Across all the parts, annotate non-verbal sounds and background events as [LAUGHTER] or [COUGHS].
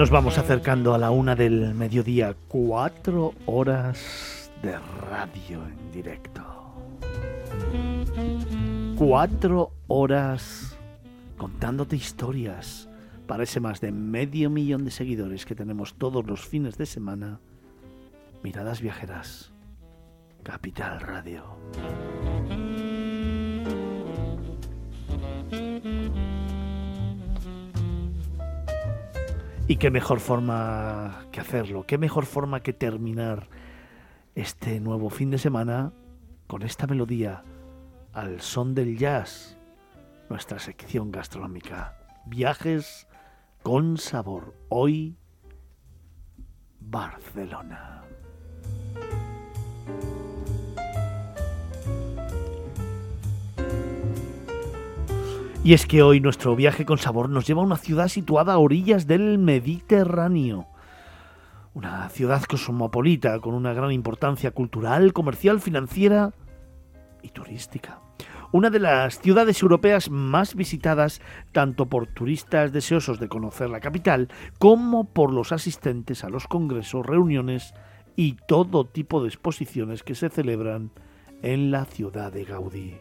Nos vamos acercando a la una del mediodía, cuatro horas de radio en directo. Cuatro horas contándote historias para ese más de medio millón de seguidores que tenemos todos los fines de semana. Miradas viajeras. Capital Radio. Y qué mejor forma que hacerlo, qué mejor forma que terminar este nuevo fin de semana con esta melodía al son del jazz, nuestra sección gastronómica. Viajes con sabor. Hoy, Barcelona. Y es que hoy nuestro viaje con sabor nos lleva a una ciudad situada a orillas del Mediterráneo. Una ciudad cosmopolita con una gran importancia cultural, comercial, financiera y turística. Una de las ciudades europeas más visitadas tanto por turistas deseosos de conocer la capital como por los asistentes a los congresos, reuniones y todo tipo de exposiciones que se celebran en la ciudad de Gaudí.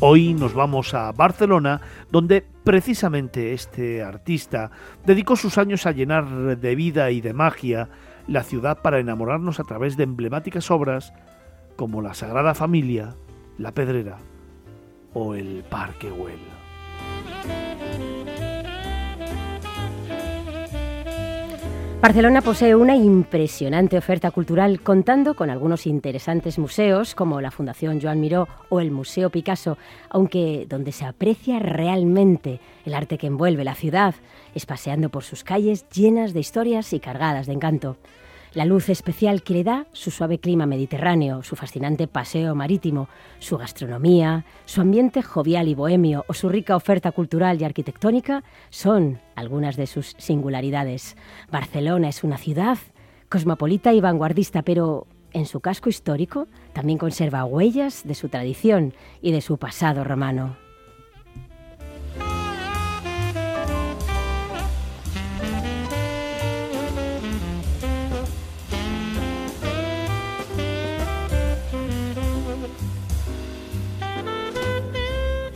Hoy nos vamos a Barcelona, donde precisamente este artista dedicó sus años a llenar de vida y de magia la ciudad para enamorarnos a través de emblemáticas obras como la Sagrada Familia, la Pedrera o el Parque Güell. Barcelona posee una impresionante oferta cultural contando con algunos interesantes museos como la Fundación Joan Miró o el Museo Picasso, aunque donde se aprecia realmente el arte que envuelve la ciudad es paseando por sus calles llenas de historias y cargadas de encanto la luz especial que le da su suave clima mediterráneo, su fascinante paseo marítimo, su gastronomía, su ambiente jovial y bohemio o su rica oferta cultural y arquitectónica son algunas de sus singularidades. Barcelona es una ciudad cosmopolita y vanguardista, pero en su casco histórico también conserva huellas de su tradición y de su pasado romano.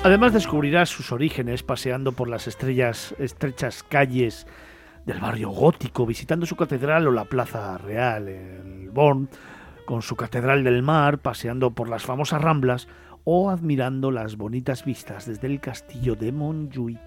Además descubrirás sus orígenes paseando por las estrellas, estrechas calles del barrio gótico, visitando su catedral o la Plaza Real, el Born, con su catedral del mar, paseando por las famosas ramblas o admirando las bonitas vistas desde el castillo de Montjuïc.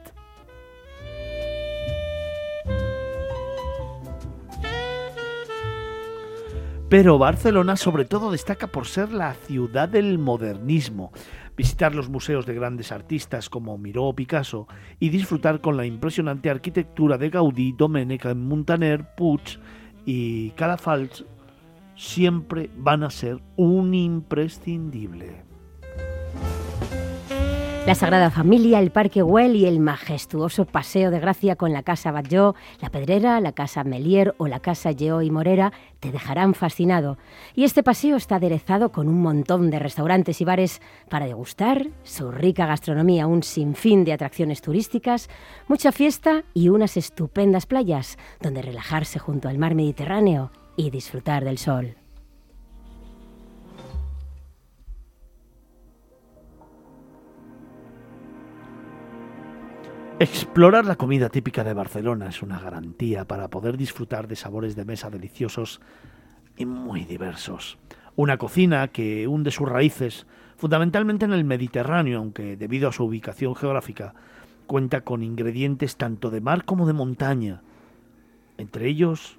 Pero Barcelona sobre todo destaca por ser la ciudad del modernismo, visitar los museos de grandes artistas como Miró o Picasso y disfrutar con la impresionante arquitectura de Gaudí, Domènech, Montaner, Puig y Cadafalch siempre van a ser un imprescindible. La Sagrada Familia, el Parque Güell y el majestuoso Paseo de Gracia con la Casa Batlló, la Pedrera, la Casa Melier o la Casa Lleó y Morera te dejarán fascinado. Y este paseo está aderezado con un montón de restaurantes y bares para degustar su rica gastronomía, un sinfín de atracciones turísticas, mucha fiesta y unas estupendas playas donde relajarse junto al mar Mediterráneo y disfrutar del sol. Explorar la comida típica de Barcelona es una garantía para poder disfrutar de sabores de mesa deliciosos y muy diversos. Una cocina que hunde sus raíces fundamentalmente en el Mediterráneo, aunque debido a su ubicación geográfica cuenta con ingredientes tanto de mar como de montaña. Entre ellos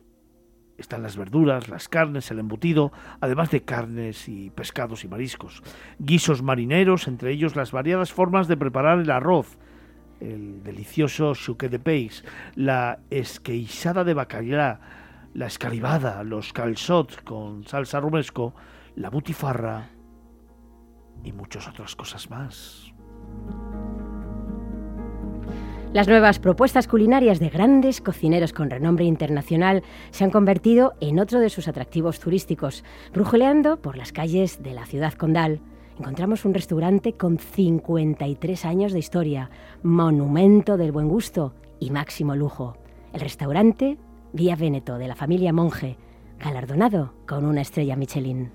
están las verduras, las carnes, el embutido, además de carnes y pescados y mariscos. Guisos marineros, entre ellos las variadas formas de preparar el arroz, el delicioso chuque de peix, la esqueixada de bacallá, la escaribada, los calzots con salsa romesco, la butifarra y muchas otras cosas más. Las nuevas propuestas culinarias de grandes cocineros con renombre internacional se han convertido en otro de sus atractivos turísticos, brujuleando por las calles de la ciudad condal encontramos un restaurante con 53 años de historia, monumento del buen gusto y máximo lujo. El restaurante Vía Veneto de la familia Monge, galardonado con una estrella Michelin.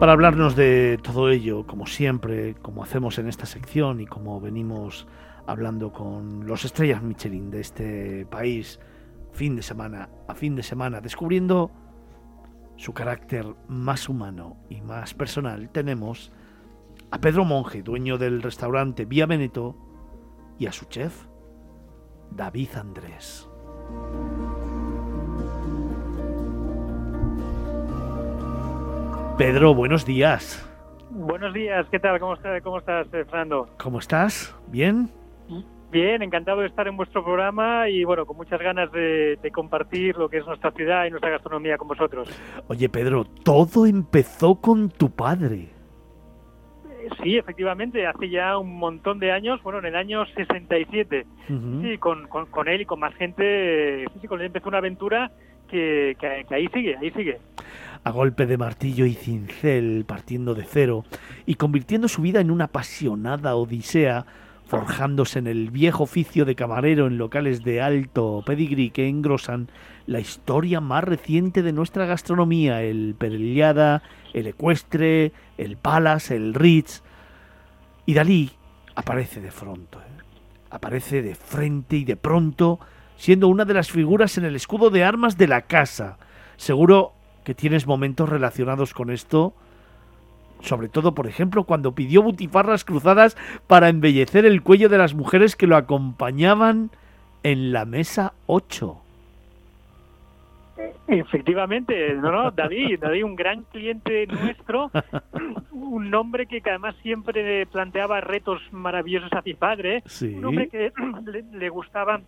Para hablarnos de todo ello, como siempre, como hacemos en esta sección y como venimos hablando con los estrellas Michelin de este país, fin de semana a fin de semana, descubriendo su carácter más humano y más personal, tenemos a Pedro Monge, dueño del restaurante Vía Veneto, y a su chef, David Andrés. Pedro, buenos días. Buenos días, ¿qué tal? ¿Cómo, estás, cómo estás, eh, Fernando? ¿Cómo estás? ¿Bien? Bien, encantado de estar en vuestro programa y bueno, con muchas ganas de, compartir lo que es nuestra ciudad y nuestra gastronomía con vosotros. Oye, Pedro, todo empezó con tu padre. Sí, efectivamente, hace ya un montón de años, bueno, en el año 67. Sí, con, con, él y con más gente, sí, con él empezó una aventura que, que ahí sigue, ahí sigue a golpe de martillo y cincel, partiendo de cero y convirtiendo su vida en una apasionada odisea, forjándose en el viejo oficio de camarero en locales de alto pedigrí que engrosan la historia más reciente de nuestra gastronomía, el Perellada, el Ecuestre, el Palace, el Ritz. Y Dalí aparece de pronto, ¿eh? aparece de frente y de pronto, siendo una de las figuras en el escudo de armas de la casa. Seguro que tienes momentos relacionados con esto. Sobre todo, por ejemplo, cuando pidió butifarras cruzadas para embellecer el cuello de las mujeres que lo acompañaban en la mesa 8. Efectivamente, no, no, David, David, un gran cliente nuestro, un hombre que además siempre planteaba retos maravillosos a mi padre, un hombre que le, le, gustaba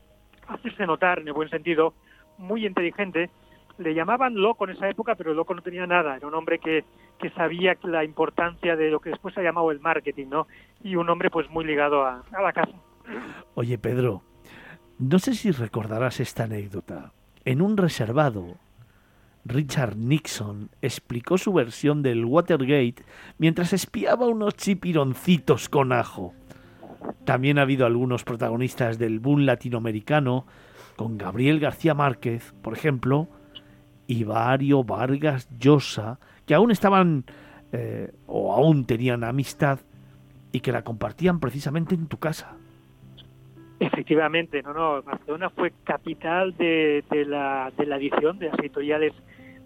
hacerse notar en el buen sentido, muy inteligente, le llamaban loco en esa época, pero loco no tenía nada. Era un hombre que, que sabía la importancia de lo que después se ha llamado el marketing, ¿no? Y un hombre pues muy ligado a, a la casa. Oye, Pedro, no sé si recordarás esta anécdota. En un reservado, Richard Nixon explicó su versión del Watergate mientras espiaba unos chipironcitos con ajo. También ha habido algunos protagonistas del boom latinoamericano, con Gabriel García Márquez, por ejemplo, y Vario Vargas Llosa, que aún estaban eh, o aún tenían amistad y que la compartían precisamente en tu casa. Efectivamente, no, no, Barcelona fue capital de, de, la, de la edición de las editoriales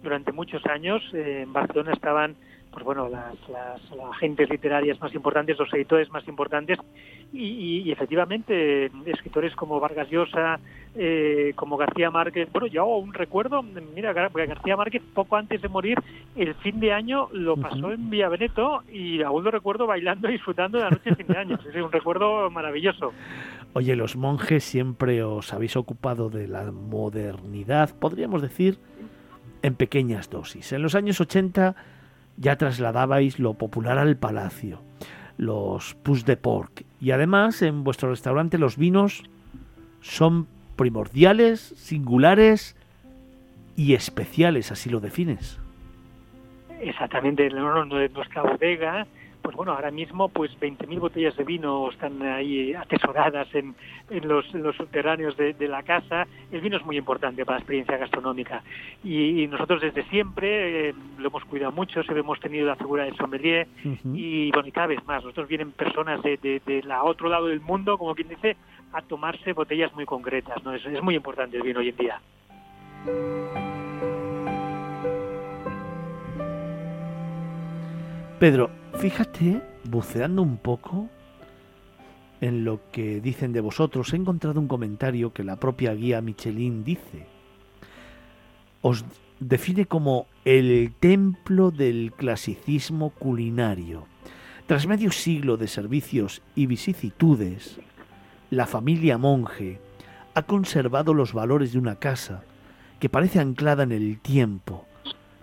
durante muchos años. Eh, en Barcelona estaban pues bueno, las, las, agentes literarias más importantes, los editores más importantes, y, efectivamente escritores como Vargas Llosa, eh, como García Márquez, bueno, yo hago un recuerdo, mira, García Márquez poco antes de morir, el fin de año lo pasó en Villa Veneto y aún lo recuerdo bailando y disfrutando de la noche de fin de año, es un recuerdo maravilloso. Oye, los monjes siempre os habéis ocupado de la modernidad, podríamos decir, en pequeñas dosis. En los años 80 ya trasladabais lo popular al palacio, los pus de porc. Y además en vuestro restaurante los vinos son primordiales, singulares y especiales, así lo defines. Exactamente, nuestra bodega pues bueno, ahora mismo pues 20.000 botellas de vino están ahí atesoradas en, en, los, subterráneos de, la casa. El vino es muy importante para la experiencia gastronómica y, nosotros desde siempre eh, lo hemos cuidado mucho, siempre hemos tenido la figura del sommelier y bueno, y cada vez más. Nosotros vienen personas de, de, la otro lado del mundo, como quien dice, a tomarse botellas muy concretas. ¿no? Es, es muy importante el vino hoy en día. Pedro, fíjate, buceando un poco en lo que dicen de vosotros, he encontrado un comentario que la propia guía Michelin dice. Os define como el templo del clasicismo culinario. Tras medio siglo de servicios y vicisitudes, la familia monje ha conservado los valores de una casa que parece anclada en el tiempo,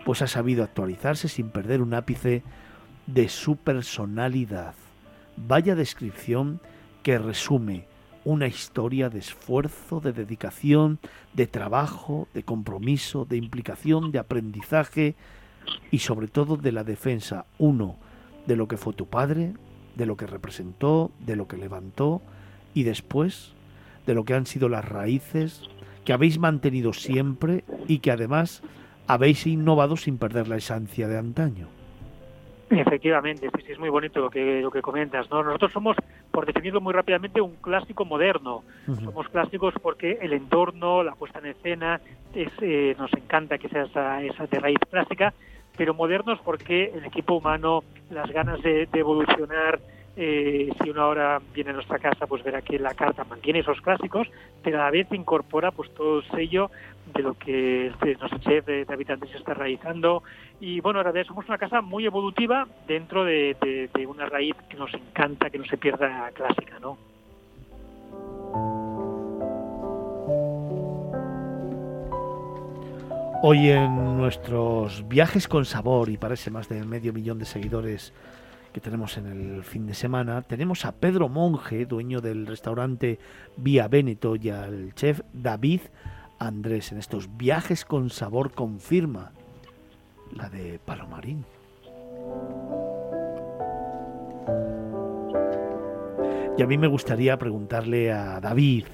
pues ha sabido actualizarse sin perder un ápice de su personalidad. Vaya descripción que resume una historia de esfuerzo, de dedicación, de trabajo, de compromiso, de implicación, de aprendizaje y sobre todo de la defensa, uno, de lo que fue tu padre, de lo que representó, de lo que levantó y después de lo que han sido las raíces que habéis mantenido siempre y que además habéis innovado sin perder la esencia de antaño. Efectivamente, sí, es muy bonito lo que, lo que comentas. ¿no? Nosotros somos, por definirlo muy rápidamente, un clásico moderno. Somos clásicos porque el entorno, la puesta en escena, es, eh, nos encanta que sea esa, esa de raíz clásica, pero modernos porque el equipo humano, las ganas de, evolucionar, eh, si uno ahora viene a nuestra casa, pues verá que la carta mantiene esos clásicos, pero a la vez incorpora pues todo el sello de lo que nuestro chef de, habitantes está realizando. Y bueno, ahora somos una casa muy evolutiva dentro de, de una raíz que nos encanta, que no se pierda clásica, ¿no? Hoy en nuestros viajes con sabor y parece más de medio millón de seguidores que tenemos en el fin de semana, tenemos a Pedro Monge, dueño del restaurante Vía Véneto, y al chef David Andrés en estos viajes con sabor confirma la de Palomarín. Y a mí me gustaría preguntarle a David.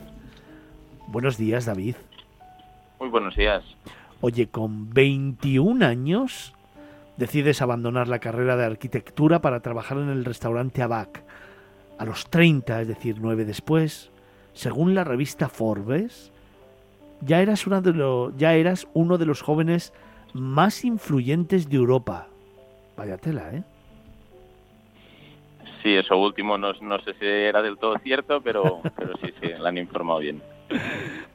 Buenos días, David. Muy buenos días. Oye, con 21 años decides abandonar la carrera de arquitectura para trabajar en el restaurante Abac. A los 30, es decir, nueve después, según la revista Forbes, ya eras, una de ya eras uno de los jóvenes más influyentes de Europa. Vaya tela, ¿eh? Sí, eso último no, no sé si era del todo cierto, pero, [LAUGHS] pero sí, sí, la han informado bien.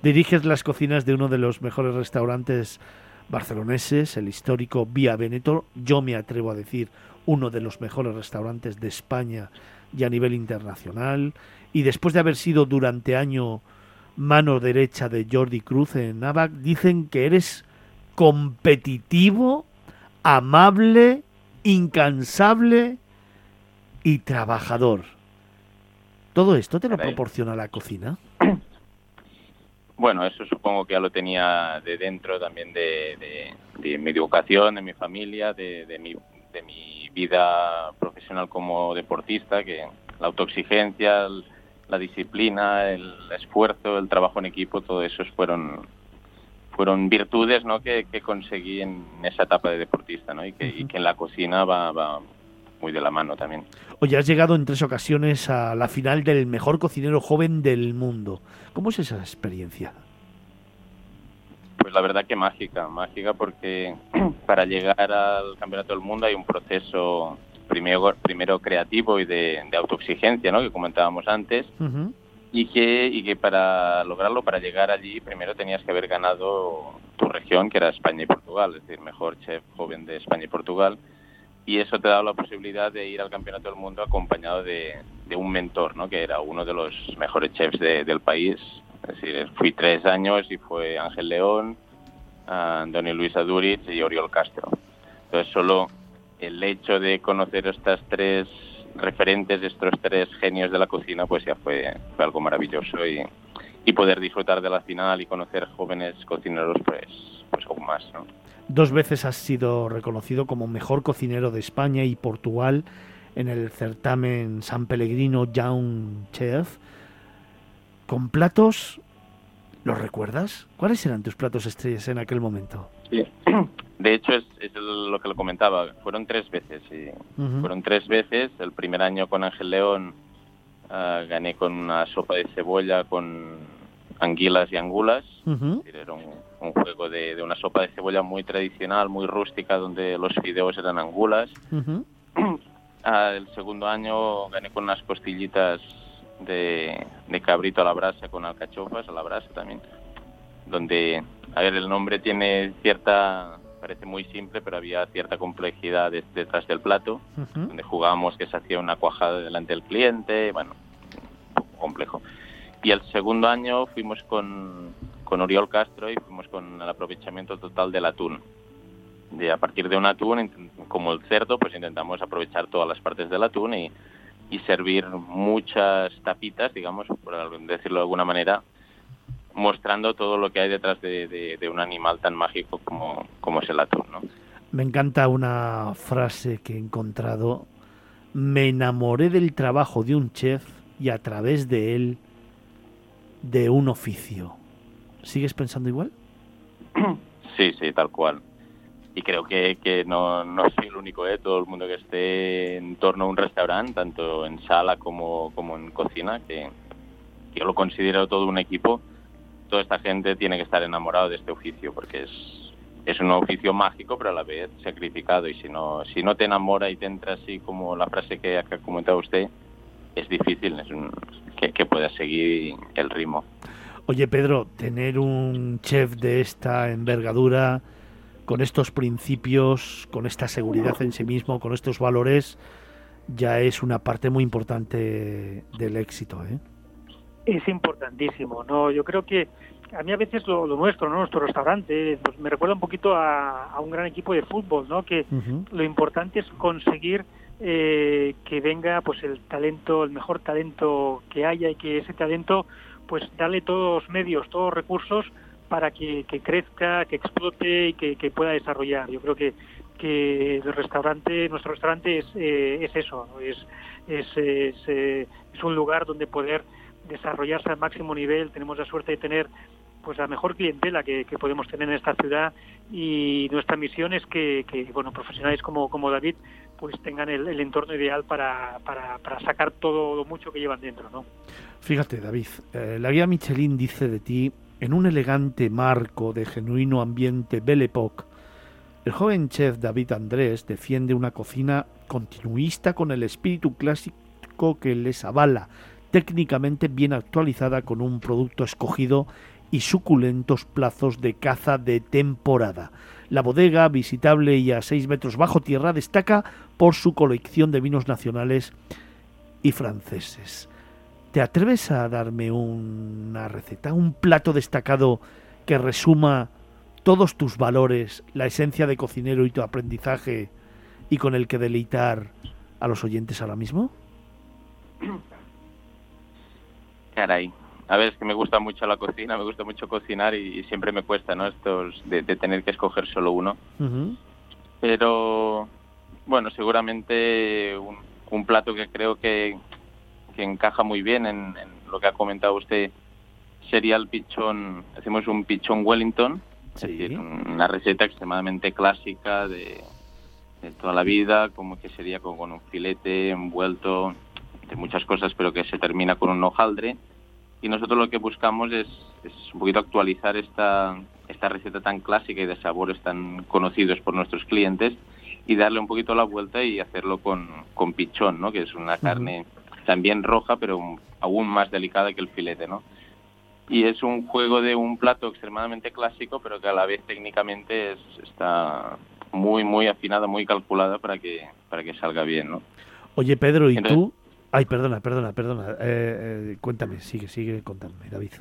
Diriges las cocinas de uno de los mejores restaurantes barceloneses, el histórico Vía Veneto. Yo me atrevo a decir uno de los mejores restaurantes de España y a nivel internacional. Y después de haber sido durante año mano derecha de Jordi Cruz en Navac, dicen que eres competitivo, amable, incansable y trabajador. ¿Todo esto te lo proporciona la cocina? Bueno, eso supongo que ya lo tenía de dentro también de, mi educación, de mi familia, de, mi, de mi vida profesional como deportista, que la autoexigencia, la disciplina, el esfuerzo, el trabajo en equipo, todo eso fueron fueron virtudes ¿no? que, conseguí en esa etapa de deportista ¿no? y, que, y que en la cocina va, va muy de la mano también. Oye, has llegado en tres ocasiones a la final del mejor cocinero joven del mundo. ¿Cómo es esa experiencia? Pues la verdad que mágica, mágica porque [CLEARS THROAT] para llegar al Campeonato del Mundo hay un proceso primero, primero creativo y de, autoexigencia, ¿no? que comentábamos antes, y, que, y que para lograrlo, para llegar allí, primero tenías que haber ganado tu región, que era España y Portugal, es decir, mejor chef joven de España y Portugal, y eso te da la posibilidad de ir al Campeonato del Mundo acompañado de, un mentor, ¿no? que era uno de los mejores chefs del país. Es decir, fui tres años y fue Ángel León, Antonio Luis Aduriz y Oriol Castro. Entonces, solo el hecho de conocer estas tres referentes, estos tres genios de la cocina, pues ya fue, fue algo maravilloso y, y poder disfrutar de la final y conocer jóvenes cocineros, pues, pues aún más. ¿no? Dos veces has sido reconocido como mejor cocinero de España y Portugal en el certamen San Pellegrino Young Chef. Con platos, ¿los recuerdas? ¿Cuáles eran tus platos estrellas en aquel momento? Sí. [CLEARS THROAT] De hecho, es, lo que lo comentaba. Fueron tres veces. Sí. Fueron tres veces. El primer año con Ángel León ah, gané con una sopa de cebolla con anguilas y angulas. Era un, juego de, una sopa de cebolla muy tradicional, muy rústica, donde los fideos eran angulas. el [CLEARS THROAT] segundo año gané con unas costillitas de, cabrito a la brasa con alcachofas a la brasa también. Donde, a ver, el nombre tiene cierta parece muy simple, pero había cierta complejidad detrás del plato, donde jugábamos que se hacía una cuajada delante del cliente, bueno, un poco complejo. Y el segundo año fuimos con, con Oriol Castro y fuimos con el aprovechamiento total del atún. De, a partir de un atún, como el cerdo, pues intentamos aprovechar todas las partes del atún y, y servir muchas tapitas, digamos, por decirlo de alguna manera, mostrando todo lo que hay detrás de, un animal tan mágico como, como es el atún. ¿no? Me encanta una frase que he encontrado. Me enamoré del trabajo de un chef y a través de él de un oficio. ¿Sigues pensando igual? [CLEARS THROAT] Sí, sí, tal cual. Y creo que, que no, no soy el único, ¿eh? todo el mundo que esté en torno a un restaurante, tanto en sala como, como en cocina, que, que yo lo considero todo un equipo, toda esta gente tiene que estar enamorado de este oficio, porque es, es un oficio mágico, pero a la vez sacrificado. Y si no, si no te enamora y te entra así como la frase que ha comentado usted, es difícil es que, que puedas seguir el ritmo. Oye, Pedro, tener un chef de esta envergadura, con estos principios, con esta seguridad en sí mismo, con estos valores, ya es una parte muy importante del éxito. ¿eh? Es importantísimo, ¿no? Yo creo que a mí a veces lo, nuestro, ¿no? Nuestro restaurante, pues me recuerda un poquito a, un gran equipo de fútbol, ¿no? Que lo importante es conseguir eh, que venga pues el talento, el mejor talento que haya y que ese talento pues darle todos los medios, todos los recursos para que, crezca, que explote y que, pueda desarrollar. Yo creo que, que el restaurante, nuestro restaurante es, eh, es eso, es, es, eh, es, un lugar donde poder desarrollarse al máximo nivel. Tenemos la suerte de tener pues la mejor clientela que, podemos tener en esta ciudad y nuestra misión es que, bueno profesionales como, como David pues tengan el, entorno ideal para, para, para, sacar todo lo mucho que llevan dentro, ¿no? Fíjate, David, eh, la guía Michelin dice de ti, en un elegante marco de genuino ambiente Belle Époque, el joven chef David Andrés defiende una cocina continuista con el espíritu clásico que les avala, técnicamente bien actualizada con un producto escogido y suculentos plazos de caza de temporada. La bodega, visitable y a 6 metros bajo tierra, destaca por su colección de vinos nacionales y franceses. ¿Te atreves a darme una receta, un plato destacado que resuma todos tus valores, la esencia de cocinero y tu aprendizaje y con el que deleitar a los oyentes ahora mismo? Caray. A ver, es que me gusta mucho la cocina, me gusta mucho cocinar y, siempre me cuesta, ¿no? Estos de, tener que escoger solo uno. Pero, bueno, seguramente un plato que creo que, que encaja muy bien en, lo que ha comentado usted sería el pichón, hacemos un pichón Wellington, una receta extremadamente clásica de, toda la vida, como que sería con, un filete envuelto de muchas cosas, pero que se termina con un hojaldre. Y nosotros lo que buscamos es, es un poquito actualizar esta, esta receta tan clásica y de sabores tan conocidos por nuestros clientes y darle un poquito la vuelta y hacerlo con, con pichón, ¿no? que es una carne también roja, pero aún más delicada que el filete, ¿no? Y es un juego de un plato extremadamente clásico, pero que a la vez técnicamente es, está muy, muy afinada, muy calculada para que, para que salga bien, ¿no? Oye, Pedro, ¿y tú? Ay, perdona, perdona, perdona. Eh, eh, cuéntame, sigue, sigue contándome, David.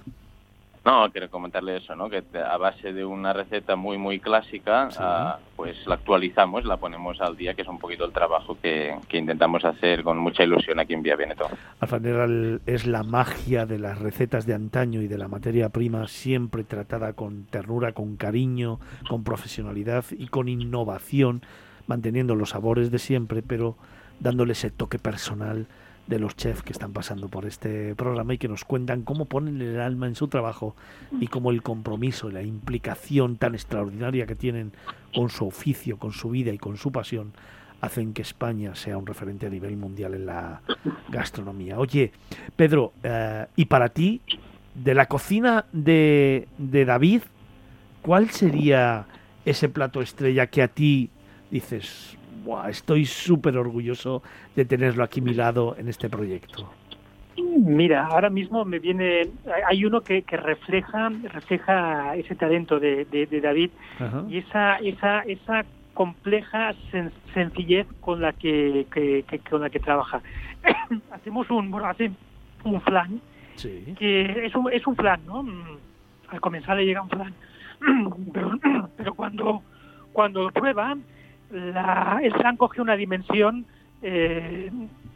No, quiero comentarle eso, ¿no? Que a base de una receta muy, muy clásica, ah, pues la actualizamos, la ponemos al día, que es un poquito el trabajo que, intentamos hacer con mucha ilusión aquí en Vía Veneto. Al es la magia de las recetas de antaño y de la materia prima siempre tratada con ternura, con cariño, con profesionalidad y con innovación, manteniendo los sabores de siempre, pero dándole ese toque personal de los chefs que están pasando por este programa y que nos cuentan cómo ponen el alma en su trabajo y cómo el compromiso y la implicación tan extraordinaria que tienen con su oficio, con su vida y con su pasión hacen que España sea un referente a nivel mundial en la gastronomía. Oye, Pedro, eh, y para ti, de la cocina de, de David, ¿cuál sería ese plato estrella que a ti dices, estoy súper orgulloso de tenerlo aquí a mi lado en este proyecto. Mira, ahora mismo me viene, hay uno que, refleja refleja ese talento de, David y esa esa esa compleja sencillez con la que, con la que trabaja. [COUGHS] Hacemos un bueno, hace un flan que es un es un flan, ¿no? Al comenzar le llega un flan, [COUGHS] pero, [COUGHS] pero cuando cuando lo prueba la, el flan coge una dimensión eh,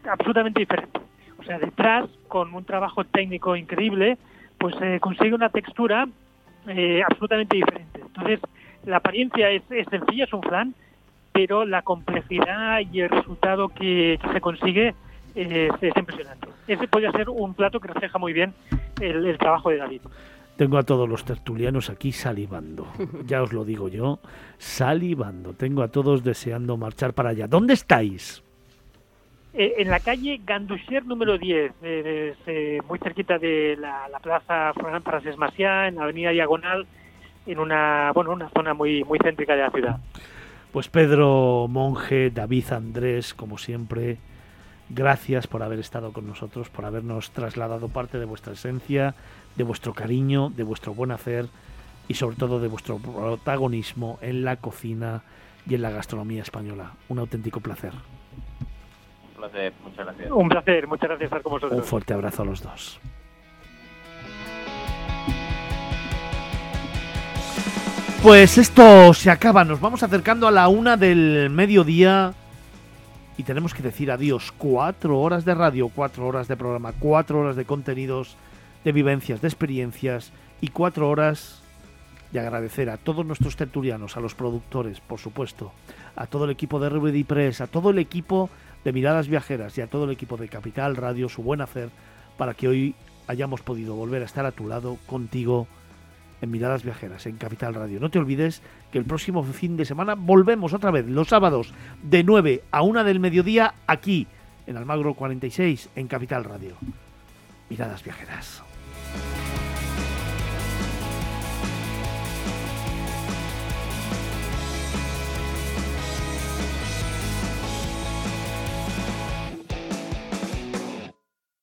absolutamente diferente. O sea, detrás, con un trabajo técnico increíble, pues se consigue una textura eh, absolutamente diferente. Entonces, la apariencia es, sencilla, es un flan, pero la complejidad y el resultado que, se consigue es, impresionante. Ese podría ser un plato que refleja muy bien el, trabajo de David. Tengo a todos los tertulianos aquí salivando. Ya os lo digo yo, salivando. Tengo a todos deseando marchar para allá. ¿Dónde estáis? Eh, en la calle Ganduxier número 10, eh, muy cerquita de la, plaza Parases Maciá, en la avenida Diagonal, en una, bueno, una zona muy, muy céntrica de la ciudad. Pues Pedro Monje, David Andrés, como siempre, gracias por haber estado con nosotros, por habernos trasladado parte de vuestra esencia, de vuestro cariño, de vuestro buen hacer y sobre todo de vuestro protagonismo en la cocina y en la gastronomía española. Un auténtico placer placer, muchas gracias. Un placer, muchas gracias estar con vosotros. Un fuerte abrazo a los dos. Pues esto se acaba, nos vamos acercando a la una del mediodía y tenemos que decir adiós. Cuatro horas de radio, cuatro horas de programa, cuatro horas de contenidos, de vivencias, de experiencias y cuatro horas de agradecer a todos nuestros tertulianos, a los productores, por supuesto, a todo el equipo de RBD Press, a todo el equipo de Miradas Viajeras y a todo el equipo de Capital Radio su buen hacer para que hoy hayamos podido volver a estar a tu lado contigo en Miradas Viajeras, en Capital Radio. No te olvides que el próximo fin de semana volvemos otra vez, los sábados, de 9 a 1 del mediodía, aquí, en Almagro 46, en Capital Radio. Miradas Viajeras.